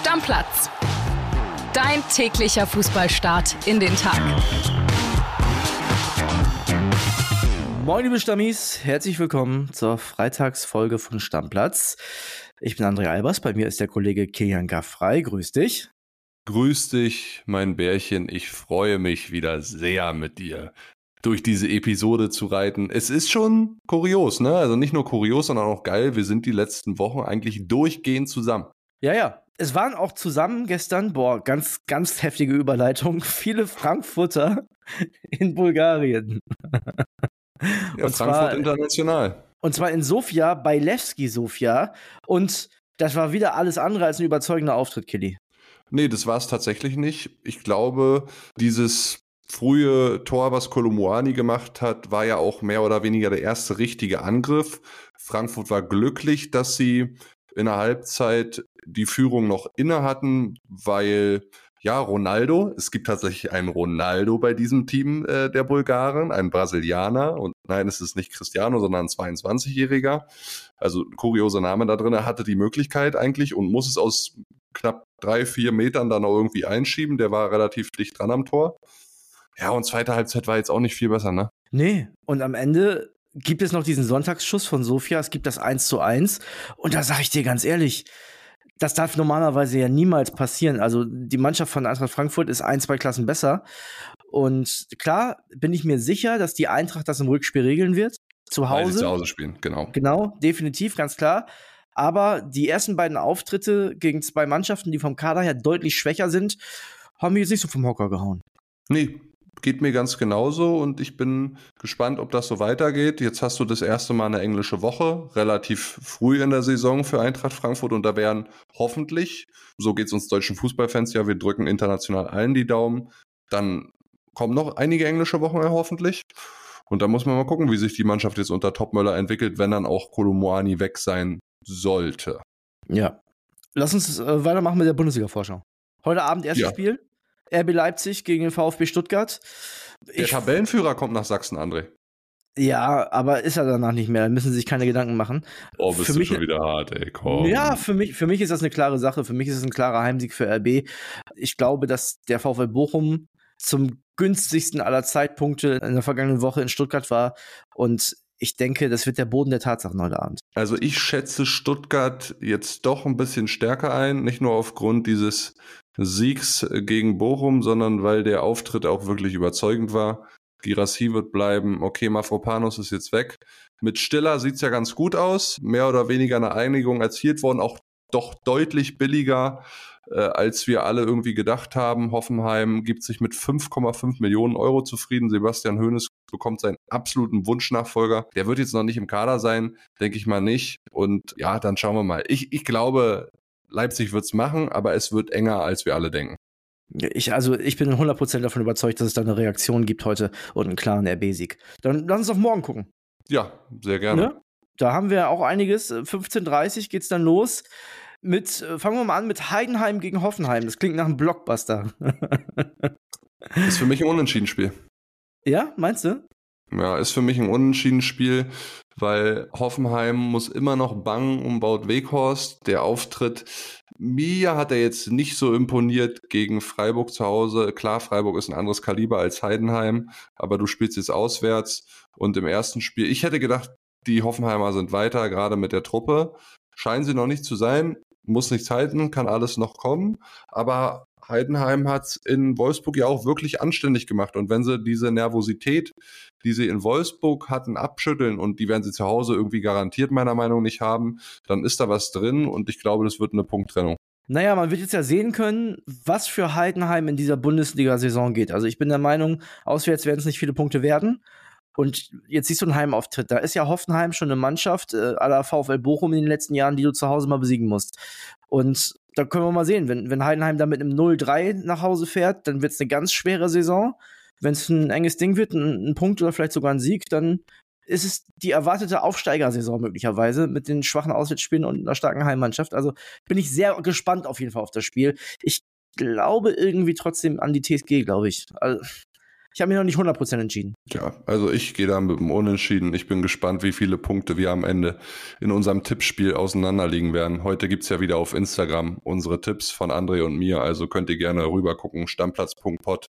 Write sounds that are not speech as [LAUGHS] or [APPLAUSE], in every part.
Stammplatz. Dein täglicher Fußballstart in den Tag. Moin, liebe Stammis, herzlich willkommen zur Freitagsfolge von Stammplatz. Ich bin André Albers, bei mir ist der Kollege Kilian Gaffrey. Grüß dich. Grüß dich, mein Bärchen. Ich freue mich wieder sehr mit dir durch diese Episode zu reiten. Es ist schon kurios, ne? Also nicht nur kurios, sondern auch geil. Wir sind die letzten Wochen eigentlich durchgehend zusammen. Ja, ja. Es waren auch zusammen gestern, boah, ganz, ganz heftige Überleitung, [LAUGHS] viele Frankfurter in Bulgarien. Ja, und Frankfurt zwar, international. Und zwar in Sofia, bei Levski Sofia. Und das war wieder alles andere als ein überzeugender Auftritt, Killy. Nee, das war es tatsächlich nicht. Ich glaube, dieses frühe Tor, was Kolumuani gemacht hat, war ja auch mehr oder weniger der erste richtige Angriff. Frankfurt war glücklich, dass sie in der Halbzeit die Führung noch inne hatten, weil ja, Ronaldo, es gibt tatsächlich einen Ronaldo bei diesem Team äh, der Bulgaren, ein Brasilianer und nein, es ist nicht Cristiano, sondern ein 22-Jähriger. Also kurioser Name da drin. Er hatte die Möglichkeit eigentlich und muss es aus knapp drei, vier Metern dann auch irgendwie einschieben. Der war relativ dicht dran am Tor. Ja, und zweite Halbzeit war jetzt auch nicht viel besser, ne? Nee, und am Ende gibt es noch diesen Sonntagsschuss von Sofia, es gibt das 1 zu 1 und da sage ich dir ganz ehrlich, das darf normalerweise ja niemals passieren. Also die Mannschaft von Eintracht Frankfurt ist ein, zwei Klassen besser. Und klar bin ich mir sicher, dass die Eintracht das im Rückspiel regeln wird. Zu Hause. Weil zu Hause spielen, genau. Genau, definitiv, ganz klar. Aber die ersten beiden Auftritte gegen zwei Mannschaften, die vom Kader her deutlich schwächer sind, haben mich jetzt nicht so vom Hocker gehauen. Nee, geht mir ganz genauso und ich bin gespannt, ob das so weitergeht. Jetzt hast du das erste Mal eine englische Woche, relativ früh in der Saison für Eintracht Frankfurt und da werden hoffentlich, so geht es uns deutschen Fußballfans ja, wir drücken international allen die Daumen, dann kommen noch einige englische Wochen hoffentlich. Und da muss man mal gucken, wie sich die Mannschaft jetzt unter Topmöller entwickelt, wenn dann auch Kolomoani weg sein sollte. Ja. Lass uns äh, weitermachen mit der Bundesliga-Vorschau. Heute Abend erstes ja. Spiel. RB Leipzig gegen den VfB Stuttgart. Der ich, Tabellenführer kommt nach Sachsen, André. Ja, aber ist er danach nicht mehr. Da müssen sie sich keine Gedanken machen. Oh, bist für du mich, schon wieder hart, ey. Komm. Ja, für mich, für mich ist das eine klare Sache. Für mich ist es ein klarer Heimsieg für RB. Ich glaube, dass der VfL Bochum zum günstigsten aller Zeitpunkte in der vergangenen Woche in Stuttgart war. Und ich denke, das wird der Boden der Tatsachen heute Abend. Also ich schätze Stuttgart jetzt doch ein bisschen stärker ein, nicht nur aufgrund dieses Siegs gegen Bochum, sondern weil der Auftritt auch wirklich überzeugend war. Girassi wird bleiben. Okay, Mafropanos ist jetzt weg. Mit Stiller sieht's ja ganz gut aus. Mehr oder weniger eine Einigung erzielt worden. Auch doch deutlich billiger, äh, als wir alle irgendwie gedacht haben. Hoffenheim gibt sich mit 5,5 Millionen Euro zufrieden. Sebastian Hoeneß bekommt seinen absoluten Wunschnachfolger. Der wird jetzt noch nicht im Kader sein, denke ich mal nicht. Und ja, dann schauen wir mal. Ich, ich glaube, Leipzig wird's machen, aber es wird enger, als wir alle denken. Ich, also, ich bin 100% davon überzeugt, dass es da eine Reaktion gibt heute und einen klaren RB-Sieg. Dann lass uns auf morgen gucken. Ja, sehr gerne. Ne? Da haben wir auch einiges. 15.30 geht's dann los. Mit, äh, fangen wir mal an mit Heidenheim gegen Hoffenheim. Das klingt nach einem Blockbuster. [LAUGHS] ist für mich ein Unentschieden-Spiel. Ja, meinst du? Ja, ist für mich ein Unentschieden-Spiel, weil Hoffenheim muss immer noch bangen um Baut Weghorst. Der Auftritt, mir hat er jetzt nicht so imponiert gegen Freiburg zu Hause. Klar, Freiburg ist ein anderes Kaliber als Heidenheim, aber du spielst jetzt auswärts und im ersten Spiel, ich hätte gedacht, die Hoffenheimer sind weiter, gerade mit der Truppe. Scheinen sie noch nicht zu sein, muss nichts halten, kann alles noch kommen, aber Heidenheim hat es in Wolfsburg ja auch wirklich anständig gemacht. Und wenn sie diese Nervosität, die sie in Wolfsburg hatten, abschütteln und die werden sie zu Hause irgendwie garantiert meiner Meinung nach nicht haben, dann ist da was drin und ich glaube, das wird eine Punkttrennung. Naja, man wird jetzt ja sehen können, was für Heidenheim in dieser Bundesliga-Saison geht. Also ich bin der Meinung, auswärts werden es nicht viele Punkte werden. Und jetzt siehst du einen Heimauftritt. Da ist ja Hoffenheim schon eine Mannschaft äh, aller VfL Bochum in den letzten Jahren, die du zu Hause mal besiegen musst. Und da können wir mal sehen, wenn, wenn Heidenheim da mit einem 0-3 nach Hause fährt, dann wird es eine ganz schwere Saison. Wenn es ein enges Ding wird, ein, ein, Punkt oder vielleicht sogar ein Sieg, dann ist es die erwartete Aufsteigersaison möglicherweise mit den schwachen Auswärtsspielen und einer starken Heimmannschaft. Also bin ich sehr gespannt auf jeden Fall auf das Spiel. Ich glaube irgendwie trotzdem an die TSG, glaube ich. Also, Ich habe mich noch nicht 100% entschieden. Ja, also ich gehe da mit dem Unentschieden. Ich bin gespannt, wie viele Punkte wir am Ende in unserem Tippspiel auseinanderliegen werden. Heute gibt es ja wieder auf Instagram unsere Tipps von André und mir. Also könnt ihr gerne rüber gucken. Stammplatz.pod.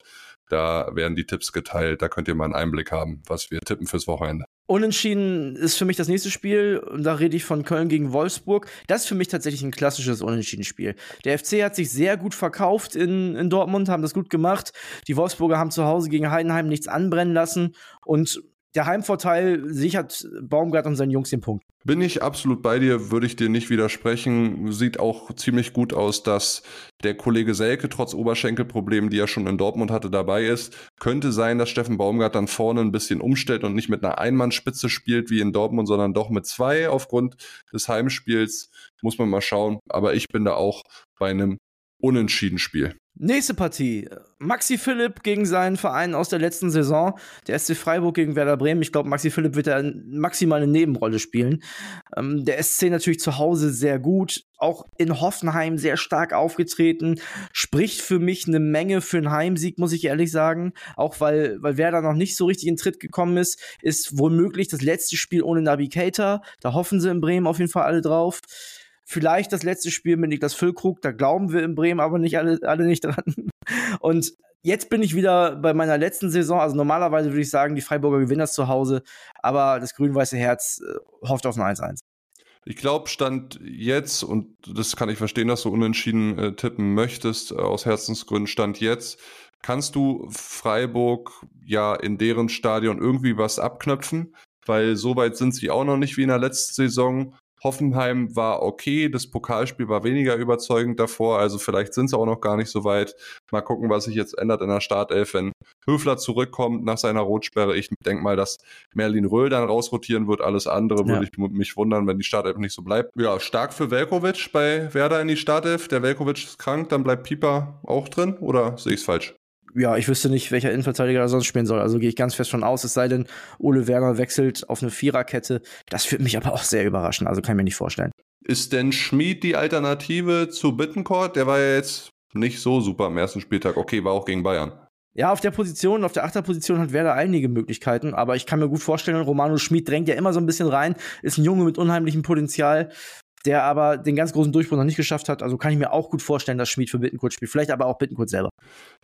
Da werden die Tipps geteilt. Da könnt ihr mal einen Einblick haben, was wir tippen fürs Wochenende. Unentschieden ist für mich das nächste Spiel. Da rede ich von Köln gegen Wolfsburg. Das ist für mich tatsächlich ein klassisches Unentschieden-Spiel. Der FC hat sich sehr gut verkauft in, in Dortmund, haben das gut gemacht. Die Wolfsburger haben zu Hause gegen Heidenheim nichts anbrennen lassen. Und der Heimvorteil sichert Baumgart und seinen Jungs den Punkt. Bin ich absolut bei dir, würde ich dir nicht widersprechen. Sieht auch ziemlich gut aus, dass der Kollege Selke trotz Oberschenkelproblemen, die er schon in Dortmund hatte, dabei ist. Könnte sein, dass Steffen Baumgart dann vorne ein bisschen umstellt und nicht mit einer Einmannspitze spielt wie in Dortmund, sondern doch mit zwei aufgrund des Heimspiels. Muss man mal schauen. Aber ich bin da auch bei einem Unentschieden-Spiel. Nächste Partie. Maxi Philipp gegen seinen Verein aus der letzten Saison. Der SC Freiburg gegen Werder Bremen. Ich glaube, Maxi Philipp wird da maximal eine Nebenrolle spielen. Ähm, der SC natürlich zu Hause sehr gut. Auch in Hoffenheim sehr stark aufgetreten. Spricht für mich eine Menge für einen Heimsieg, muss ich ehrlich sagen. Auch weil, weil Werder noch nicht so richtig in Tritt gekommen ist. Ist wohl möglich das letzte Spiel ohne Navigator. Da hoffen sie in Bremen auf jeden Fall alle drauf. Vielleicht das letzte Spiel mit Niklas Füllkrug, da glauben wir in Bremen aber nicht alle, alle nicht dran. [LAUGHS] Und jetzt bin ich wieder bei meiner letzten Saison. Also normalerweise würde ich sagen, die Freiburger gewinnen das zu Hause, aber das grün-weiße Herz äh, hofft auf ein 1-1. Ich glaube, Stand jetzt, und das kann ich verstehen, dass du unentschieden äh, tippen möchtest, äh, aus Herzensgründen, Stand jetzt, kannst du Freiburg ja in deren Stadion irgendwie was abknöpfen, weil so weit sind sie auch noch nicht wie in der letzten Saison. Hoffenheim war okay, das Pokalspiel war weniger überzeugend davor, also vielleicht sind sie auch noch gar nicht so weit. Mal gucken, was sich jetzt ändert in der Startelf, wenn Höfler zurückkommt nach seiner Rotsperre. Ich denke mal, dass Merlin Röhl dann rausrotieren wird. Alles andere ja. würde ich mich wundern, wenn die Startelf nicht so bleibt. Ja, stark für Velkovic bei Werder in die Startelf. Der Velkovic ist krank, dann bleibt Pieper auch drin oder sehe ich es falsch? Ja, ich wüsste nicht, welcher Innenverteidiger da sonst spielen soll. Also gehe ich ganz fest von aus, es sei denn, Ole Werner wechselt auf eine Viererkette. Das würde mich aber auch sehr überraschen. Also kann ich mir nicht vorstellen. Ist denn Schmid die Alternative zu Bittencourt? Der war ja jetzt nicht so super am ersten Spieltag. Okay, war auch gegen Bayern. Ja, auf der Position, auf der Achterposition hat Werder einige Möglichkeiten, aber ich kann mir gut vorstellen, Romano Schmid drängt ja immer so ein bisschen rein, ist ein Junge mit unheimlichem Potenzial der aber den ganz großen Durchbruch noch nicht geschafft hat. Also kann ich mir auch gut vorstellen, dass Schmid für Bittenkurt spielt. Vielleicht aber auch Bittenkurt selber.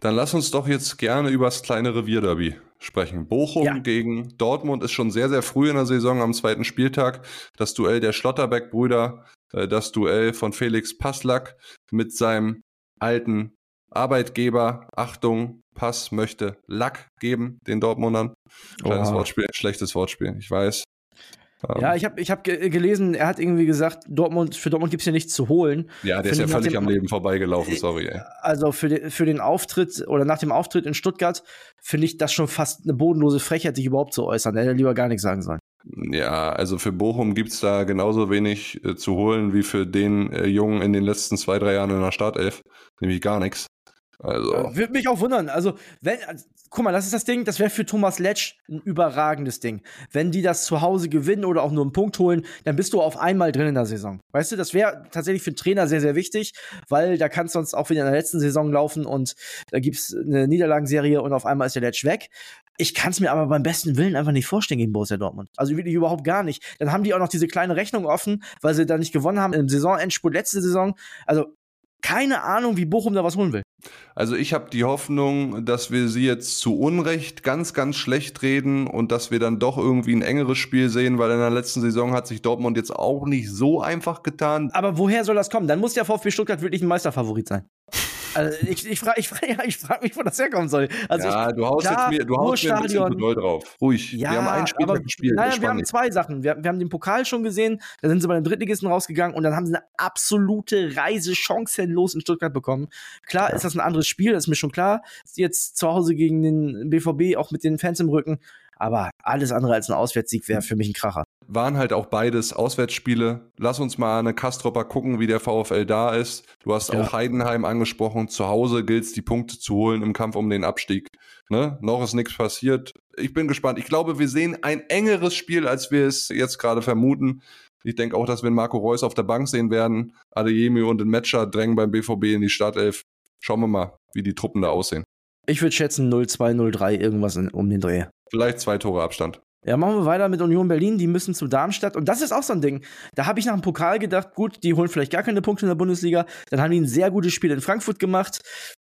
Dann lass uns doch jetzt gerne über das kleine Revierderby sprechen. Bochum ja. gegen Dortmund ist schon sehr, sehr früh in der Saison am zweiten Spieltag. Das Duell der Schlotterbeck-Brüder, äh, das Duell von Felix Passlack mit seinem alten Arbeitgeber. Achtung, Pass möchte Lack geben, den Dortmundern. Kleines oh. Wortspiel, schlechtes Wortspiel, ich weiß. Ja, ich habe ich hab gelesen, er hat irgendwie gesagt, Dortmund, für Dortmund gibt's ja nichts zu holen. Ja, der Find ist ja völlig dem, am Leben vorbeigelaufen, sorry. Ey. Also für, den, für den Auftritt oder nach dem Auftritt in Stuttgart finde ich das schon fast eine bodenlose Frechheit, sich überhaupt zu äußern. Er hätte lieber gar nichts sagen sollen. Ja, also für Bochum gibt's da genauso wenig äh, zu holen wie für den äh, Jungen in den letzten zwei, drei Jahren in der Startelf. Nämlich gar nichts. Also. Äh, Würde mich auch wundern. Also, wenn, also, guck mal, das ist das Ding, das wäre für Thomas Letsch ein überragendes Ding. Wenn die das zu Hause gewinnen oder auch nur einen Punkt holen, dann bist du auf einmal drin in der Saison. Weißt du, das wäre tatsächlich für einen Trainer sehr, sehr wichtig, weil da kann es sonst auch wieder in der letzten Saison laufen und da gibt's eine Niederlagenserie und auf einmal ist der Letsch weg. Ich kann es mir aber beim besten Willen einfach nicht vorstellen gegen Borussia Dortmund. Also wirklich überhaupt gar nicht. Dann haben die auch noch diese kleine Rechnung offen, weil sie da nicht gewonnen haben im Saisonendspurt letzte Saison. Also keine Ahnung, wie Bochum da was holen will. Also ich habe die Hoffnung, dass wir sie jetzt zu Unrecht ganz, ganz schlecht reden und dass wir dann doch irgendwie ein engeres Spiel sehen, weil in der letzten Saison hat sich Dortmund jetzt auch nicht so einfach getan. Aber woher soll das kommen? Dann muss der VfB Stuttgart wirklich ein Meisterfavorit sein. Also ich, ich frage ich frag, ich frag mich, wo das herkommen soll. Also ja, ich, du haust klar, jetzt mir, du haust mir ein bisschen doll drauf. Ruhig. Ja, wir haben einen Spieltag aber, gespielt. Naja, wir haben zwei Sachen. Wir, wir, haben den Pokal schon gesehen, da sind sie bei den Drittligisten rausgegangen und dann haben sie eine absolute Reise chancenlos in Stuttgart bekommen. Klar ja. ist das ein anderes Spiel, das ist mir schon klar. Jetzt zu Hause gegen den BVB, auch mit den Fans im Rücken. Aber alles andere als ein Auswärtssieg wäre für mich ein Kracher waren halt auch beides Auswärtsspiele. Lass uns mal eine Kastropper gucken, wie der VfL da ist. Du hast ja. auch Heidenheim angesprochen. Zu Hause gilt es, die Punkte zu holen im Kampf um den Abstieg. Ne? Noch ist nichts passiert. Ich bin gespannt. Ich glaube, wir sehen ein engeres Spiel, als wir es jetzt gerade vermuten. Ich denke auch, dass wir Marco Reus auf der Bank sehen werden. Adeyemi und den Matcher drängen beim BVB in die Startelf. Schauen wir mal, wie die Truppen da aussehen. Ich würde schätzen 0-2, 0-3, irgendwas in, um den Dreh. Vielleicht zwei Tore Abstand. Ja, machen wir weiter mit Union Berlin. Die müssen zu Darmstadt. Und das ist auch so ein Ding. Da habe ich nach dem Pokal gedacht, gut, die holen vielleicht gar keine Punkte in der Bundesliga. Dann haben die ein sehr gutes Spiel in Frankfurt gemacht,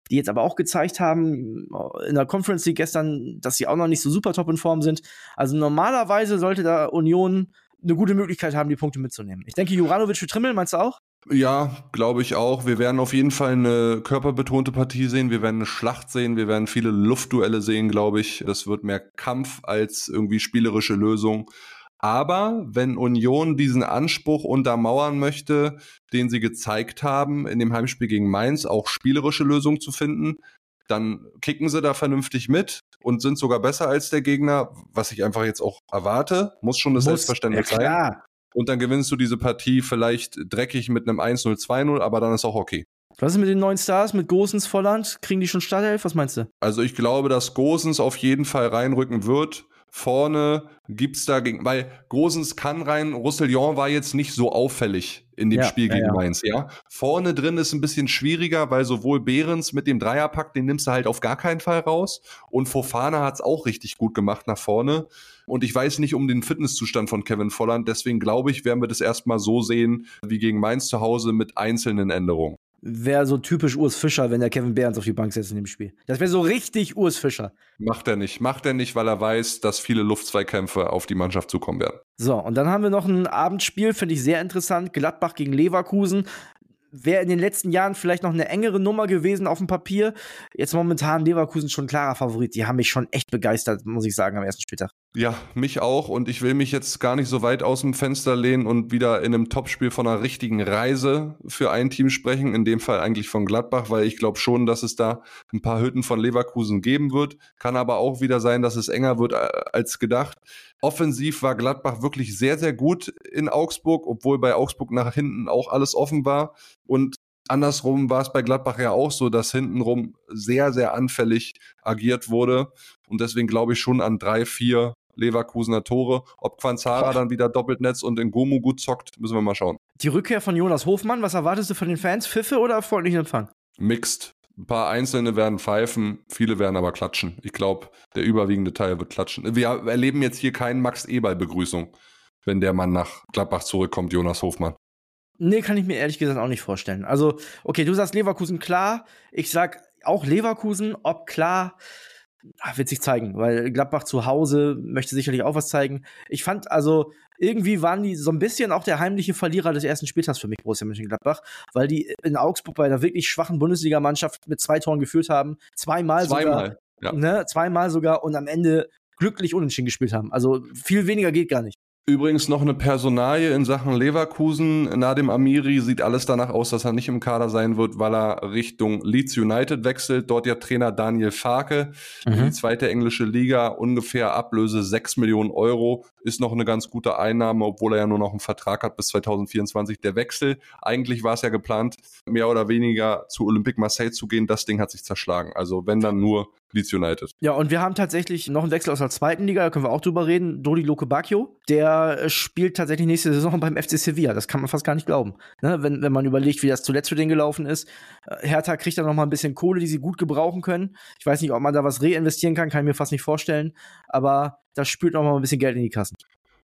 die jetzt aber auch gezeigt haben in der Conference League gestern, dass sie auch noch nicht so super top in Form sind. Also normalerweise sollte da Union eine gute Möglichkeit haben, die Punkte mitzunehmen. Ich denke, Juranovic für Trimmel, meinst du auch? Ja, glaube ich auch. Wir werden auf jeden Fall eine körperbetonte Partie sehen. Wir werden eine Schlacht sehen. Wir werden viele Luftduelle sehen, glaube ich. Das wird mehr Kampf als irgendwie spielerische Lösung. Aber wenn Union diesen Anspruch untermauern möchte, den sie gezeigt haben, in dem Heimspiel gegen Mainz auch spielerische Lösungen zu finden, dann kicken sie da vernünftig mit und sind sogar besser als der Gegner, was ich einfach jetzt auch erwarte. Muss schon das Muss, Selbstverständnis ja, sein. Und dann gewinnst du diese Partie vielleicht dreckig mit einem 1-0, 2-0, aber dann ist auch okay. Was ist mit den neuen Stars, mit Gosens, Volland? Kriegen die schon Startelf? Was meinst du? Also ich glaube, dass Gosens auf jeden Fall reinrücken wird. Vorne gibt's da gegen, weil Gosens kann rein, Roussillon war jetzt nicht so auffällig in dem ja, Spiel gegen ja, ja. Mainz, ja. Vorne drin ist ein bisschen schwieriger, weil sowohl Behrens mit dem Dreierpack, den nimmst du halt auf gar keinen Fall raus. Und Fofana hat's auch richtig gut gemacht nach vorne. Und ich weiß nicht um den Fitnesszustand von Kevin Volland, deswegen glaube ich, werden wir das erstmal so sehen wie gegen Mainz zu Hause mit einzelnen Änderungen wäre so typisch Urs Fischer, wenn der Kevin Behrens auf die Bank setzt in dem Spiel. Das wäre so richtig Urs Fischer. Macht er nicht. Macht er nicht, weil er weiß, dass viele Luftzweikämpfe auf die Mannschaft zukommen werden. So, und dann haben wir noch ein Abendspiel, finde ich sehr interessant. Gladbach gegen Leverkusen wäre in den letzten Jahren vielleicht noch eine engere Nummer gewesen auf dem Papier. Jetzt momentan Leverkusen schon klarer Favorit. Die haben mich schon echt begeistert, muss ich sagen, am ersten Spieltag. Ja, mich auch. Und ich will mich jetzt gar nicht so weit aus dem Fenster lehnen und wieder in einem Topspiel von einer richtigen Reise für ein Team sprechen. In dem Fall eigentlich von Gladbach, weil ich glaube schon, dass es da ein paar Hütten von Leverkusen geben wird. Kann aber auch wieder sein, dass es enger wird äh, als gedacht. Offensiv war Gladbach wirklich sehr, sehr gut in Augsburg, obwohl bei Augsburg nach hinten auch alles offen war. Und andersrum war es bei Gladbach ja auch so, dass hintenrum sehr, sehr anfällig agiert wurde. Und deswegen glaube ich schon an drei, vier Leverkusener Tore. Ob Quanzara dann wieder Doppeltnetz und in Gomu gut zockt, müssen wir mal schauen. Die Rückkehr von Jonas Hofmann, was erwartest du von den Fans? Pfiffe oder freundlichen Empfang? Mixed. Ein paar Einzelne werden pfeifen, viele werden aber klatschen. Ich glaube, der überwiegende Teil wird klatschen. Wir erleben jetzt hier keinen Max-Eberl-Begrüßung, wenn der Mann nach Gladbach zurückkommt, Jonas Hofmann. Nee, kann ich mir ehrlich gesagt auch nicht vorstellen. Also, okay, du sagst Leverkusen klar. Ich sag auch Leverkusen, ob klar, wird sich zeigen, weil Gladbach zu Hause möchte sicherlich auch was zeigen. Ich fand also, irgendwie waren die so ein bisschen auch der heimliche Verlierer des ersten Spieltags für mich, Borussia Mönchengladbach, weil die in Augsburg bei einer wirklich schwachen Bundesligamannschaft mit zwei Toren geführt haben, zweimal, zweimal sogar, ja. ne, zweimal sogar und am Ende glücklich unentschieden gespielt haben. Also viel weniger geht gar nicht. Übrigens noch eine Personalie in Sachen Leverkusen. Nadim Amiri sieht alles danach aus, dass er nicht im Kader sein wird, weil er Richtung Leeds United wechselt. Dort ja Trainer Daniel Farke. Mhm. Die zweite englische Liga, ungefähr Ablöse 6 Millionen Euro. Ist noch eine ganz gute Einnahme, obwohl er ja nur noch einen Vertrag hat bis 2024. Der Wechsel, eigentlich war es ja geplant, mehr oder weniger zu Olympique Marseille zu gehen. Das Ding hat sich zerschlagen. Also wenn dann nur Leeds United. Ja, und wir haben tatsächlich noch einen Wechsel aus der zweiten Liga, da können wir auch drüber reden. Dodi Loke Bacchio, der äh, spielt tatsächlich nächste Saison beim FC Sevilla. Das kann man fast gar nicht glauben. Ne? Wenn, wenn man überlegt, wie das zuletzt für den gelaufen ist. Äh, Hertha kriegt da noch mal ein bisschen Kohle, die sie gut gebrauchen können. Ich weiß nicht, ob man da was reinvestieren kann, kann ich mir fast nicht vorstellen. Aber das spült noch mal ein bisschen Geld in die Kassen.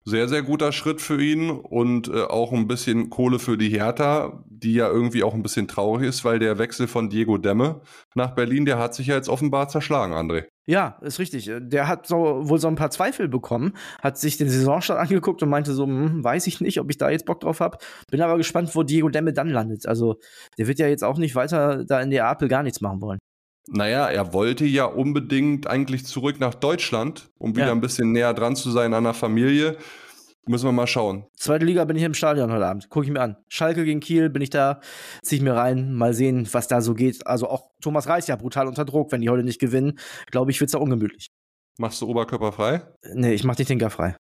Sehr, sehr guter Schritt für ihn und äh, auch ein bisschen Kohle für die Hertha, die ja irgendwie auch ein bisschen traurig ist, weil der Wechsel von Diego Demme nach Berlin, der hat sich ja jetzt offenbar zerschlagen, André. Ja, ist richtig. Der hat so, wohl so ein paar Zweifel bekommen, hat sich den Saisonstart angeguckt und meinte so, hm, weiß ich nicht, ob ich da jetzt Bock drauf habe. Bin aber gespannt, wo Diego Demme dann landet. Also der wird ja jetzt auch nicht weiter da in der Apel gar nichts machen wollen. Naja, er wollte ja unbedingt eigentlich zurück nach Deutschland, um wieder ja. ein bisschen näher dran zu sein an der Familie. Müssen wir mal schauen. Zweite Liga bin ich im Stadion heute Abend. Gucke ich mir an. Schalke gegen Kiel bin ich da, ziehe ich mir rein, mal sehen, was da so geht. Also auch Thomas Reis ja brutal unter Druck, wenn die heute nicht gewinnen. Glaube ich, wird es da ungemütlich. Machst du Oberkörper frei? Nee, ich mach die Tinker frei.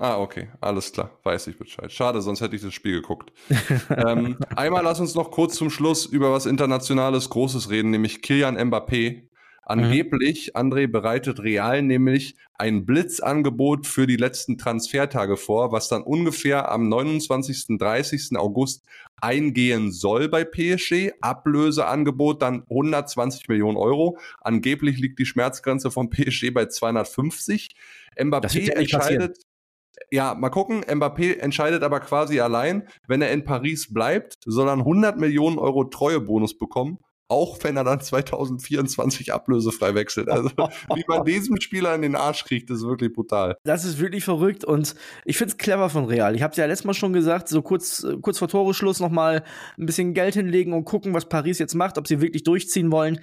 Ah, okay, alles klar, weiß ich Bescheid. Schade, sonst hätte ich das Spiel geguckt. [LAUGHS] ähm, einmal lass uns noch kurz zum Schluss über was Internationales Großes reden, nämlich Kilian Mbappé Angeblich, mhm. André bereitet Real nämlich ein Blitzangebot für die letzten Transfertage vor, was dann ungefähr am 29. 30. August eingehen soll bei PSG. Ablöseangebot dann 120 Millionen Euro. Angeblich liegt die Schmerzgrenze von PSG bei 250. Mbappé entscheidet, ja, mal gucken. Mbappé entscheidet aber quasi allein. Wenn er in Paris bleibt, soll er einen 100 Millionen Euro Treuebonus bekommen auch wenn er dann 2024 ablösefrei wechselt. Also wie man diesem Spieler in den Arsch kriegt, ist wirklich brutal. Das ist wirklich verrückt und ich finde es clever von Real. Ich habe es ja letztes Mal schon gesagt, so kurz, kurz vor Toreschluss noch mal ein bisschen Geld hinlegen und gucken, was Paris jetzt macht, ob sie wirklich durchziehen wollen.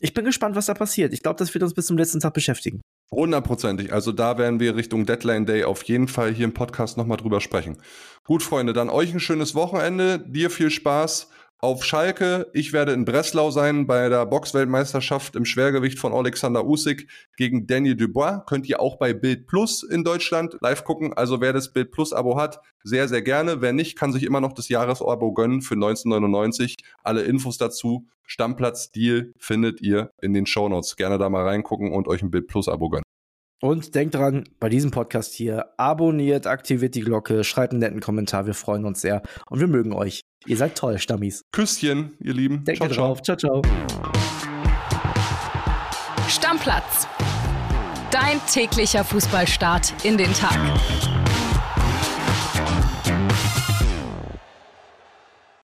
Ich bin gespannt, was da passiert. Ich glaube, das wird uns bis zum letzten Tag beschäftigen. Hundertprozentig. Also da werden wir Richtung Deadline Day auf jeden Fall hier im Podcast nochmal drüber sprechen. Gut, Freunde, dann euch ein schönes Wochenende. Dir viel Spaß auf Schalke. Ich werde in Breslau sein bei der Boxweltmeisterschaft im Schwergewicht von Alexander Usyk gegen Daniel Dubois. Könnt ihr auch bei Bild Plus in Deutschland live gucken. Also wer das Bild Plus Abo hat, sehr, sehr gerne. Wer nicht, kann sich immer noch das Jahresabo gönnen für 1999. Alle Infos dazu, Stammplatz Deal findet ihr in den Shownotes. Gerne da mal reingucken und euch ein Bild Plus Abo gönnen. Und denkt dran, bei diesem Podcast hier, abonniert, aktiviert die Glocke, schreibt einen netten Kommentar, wir freuen uns sehr und wir mögen euch. Ihr seid toll, Stammis. Küsschen, ihr Lieben. Denkt ciao, drauf. Ciao, ciao. Stammplatz. Dein täglicher Fußballstart in den Tag.